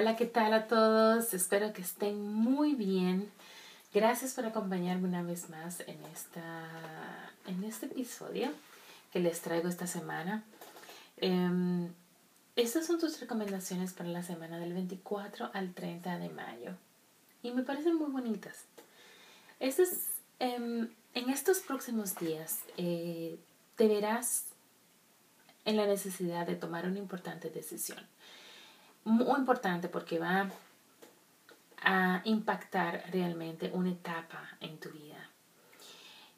Hola, ¿qué tal a todos? Espero que estén muy bien. Gracias por acompañarme una vez más en, esta, en este episodio que les traigo esta semana. Em, estas son tus recomendaciones para la semana del 24 al 30 de mayo y me parecen muy bonitas. Estas, em, en estos próximos días eh, te verás en la necesidad de tomar una importante decisión. Muy importante porque va a impactar realmente una etapa en tu vida.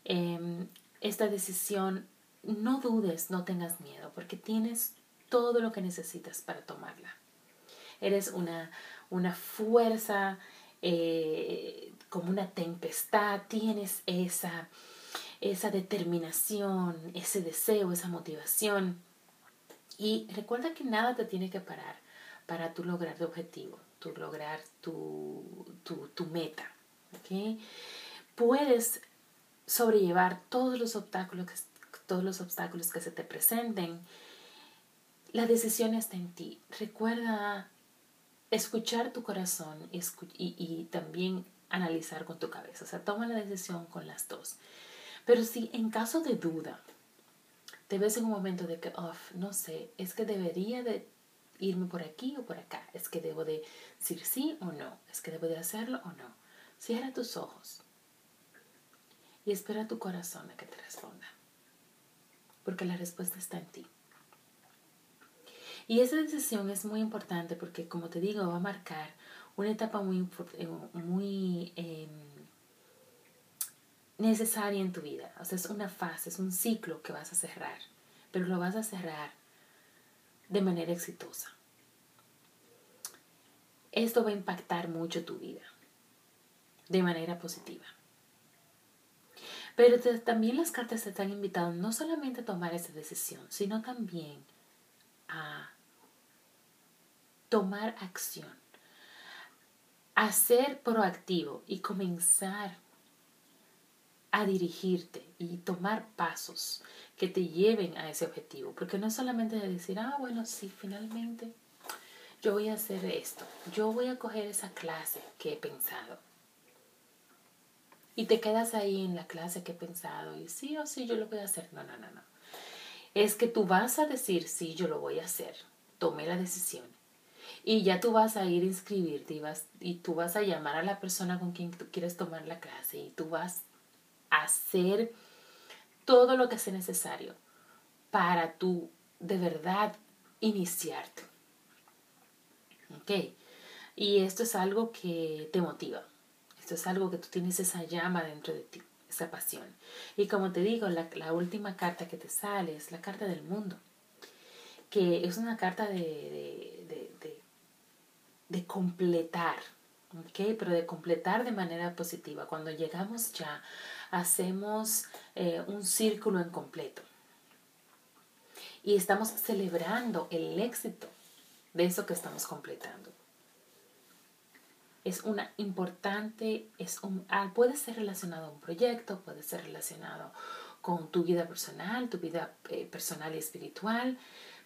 Em, esta decisión, no dudes, no tengas miedo, porque tienes todo lo que necesitas para tomarla. Eres una, una fuerza eh, como una tempestad, tienes esa, esa determinación, ese deseo, esa motivación. Y recuerda que nada te tiene que parar para tú lograr tu objetivo, tu lograr tu, tu, meta. Puedes sobrellevar todos los obstáculos que, todos los obstáculos que se te presenten. La decisión está en ti. Recuerda escuchar tu corazón y, y, también analizar con tu cabeza. O sea, toma la decisión con las dos. Pero si en caso de duda, te ves en un momento de que, no sé, es que debería de irme por aquí o por acá, es que debo de decir sí o no, es que debo de hacerlo o no. Cierra tus ojos y espera tu corazón a que te responda, porque la respuesta está en ti. Y esa decisión es muy importante porque, como te digo, va a marcar una etapa muy, eh, muy em, necesaria en tu vida. O sea, es una fase, es un ciclo que vas a cerrar, pero lo vas a cerrar de manera exitosa. Esto va a impactar mucho tu vida de manera positiva. Pero también las cartas te están invitando no solamente a tomar esa decisión, sino también a tomar acción, a ser proactivo y comenzar a dirigirte y tomar pasos que te lleven a ese objetivo. Porque no es solamente decir, ah, bueno, sí, finalmente yo voy a hacer esto, yo voy a coger esa clase que he pensado. Y te quedas ahí en la clase que he pensado y sí o sí yo lo voy a hacer. No, no, no, no. Es que tú vas a decir, sí, yo lo voy a hacer. Tomé la decisión. Y ya tú vas a ir a inscribirte y, vas, y tú vas a llamar a la persona con quien tú quieres tomar la clase y tú vas hacer todo lo que sea necesario para tú de verdad iniciarte. ¿Ok? Y esto es algo que te motiva. Esto es algo que tú tienes esa llama dentro de ti, esa pasión. Y como te digo, la, última carta que te sale es la carta del mundo, que es una carta de de completar, ¿ok? Pero de completar de manera positiva. Cuando llegamos ya, hacemos eh, un círculo en completo. Y estamos celebrando el éxito de eso que estamos completando. Es una importante, es ah, puede ser relacionado a un proyecto, puede ser relacionado con tu vida personal, tu vida eh, personal y espiritual,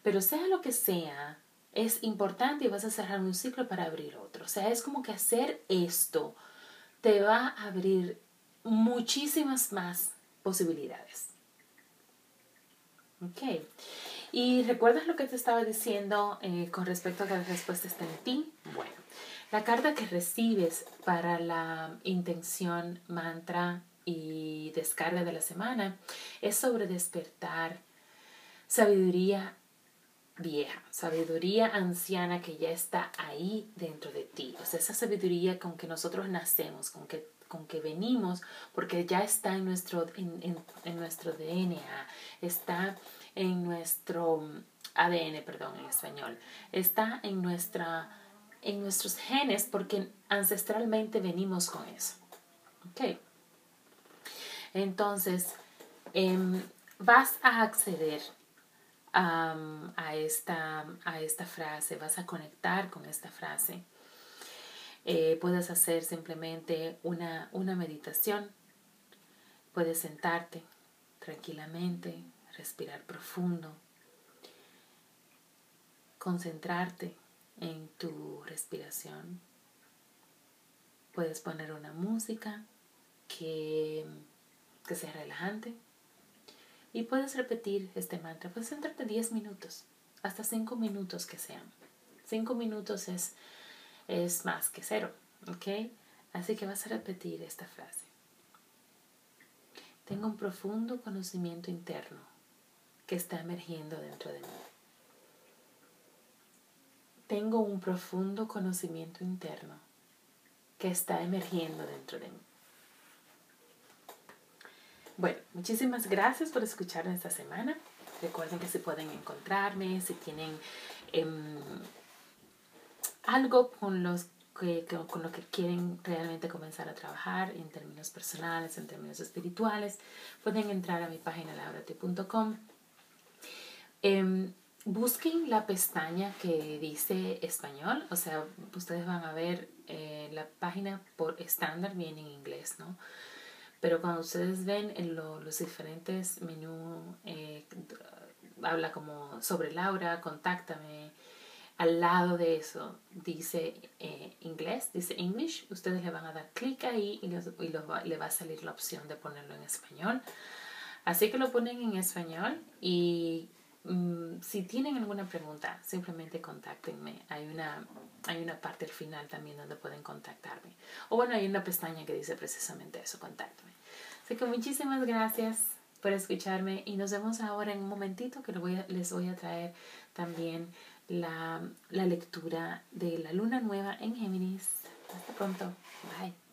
pero sea lo que sea, es importante y vas a cerrar un ciclo para abrir otro. O sea, es como que hacer esto te va a abrir muchísimas más posibilidades. Ok. Y recuerdas lo que te estaba diciendo eh, con respecto a que la respuesta está en ti. Bueno, la carta que recibes para la intención, mantra y descarga de la semana es sobre despertar sabiduría vieja, sabiduría anciana que ya está ahí dentro de ti. O sea, esa sabiduría con que nosotros nacemos, con que, con que venimos, porque ya está en nuestro, en, en, nuestro DNA, está en nuestro ADN, perdón, en español, está en nuestra en nuestros genes porque ancestralmente venimos con eso. ¿Ok? Entonces, em, vas a acceder a, esta, a esta frase, vas a conectar con esta frase. Eh, puedes hacer simplemente una, una meditación, puedes sentarte tranquilamente, respirar profundo, concentrarte en tu respiración. Puedes poner una música que, que sea relajante y puedes repetir este mantra. Puedes sentarte 10 minutos, hasta 5 minutos que sean. 5 minutos es, es más que cero, ¿ok? Así que vas a repetir esta frase. Tengo un profundo conocimiento interno que está emergiendo dentro de mí. Tengo un profundo conocimiento interno que está emergiendo dentro de mí. Bueno, muchísimas gracias por escucharme esta semana. Recuerden que se pueden encontrarme, si tienen em, algo con, los que, con lo que quieren realmente comenzar a trabajar en términos personales, en términos espirituales, pueden entrar a mi página laurati.com. Em, busquen la pestaña que dice español, o sea, ustedes van a ver eh, la página por estándar bien en inglés, ¿no? Pero cuando ustedes ven en los diferentes menús, eh, habla como sobre Laura, contáctame. Al lado de eso dice eh, inglés, dice English. Ustedes le van a dar clic ahí y, le va a salir la opción de ponerlo en español. Así que lo ponen en español y mm, si tienen alguna pregunta, simplemente contáctenme. Hay una, hay una parte al final también donde pueden contactarme. O bueno, hay una pestaña que dice precisamente eso, contáctame. Así que muchísimas gracias por escucharme y nos vemos ahora en un momentito que les voy a traer también la, la lectura de la luna nueva en Géminis. Hasta pronto. Bye.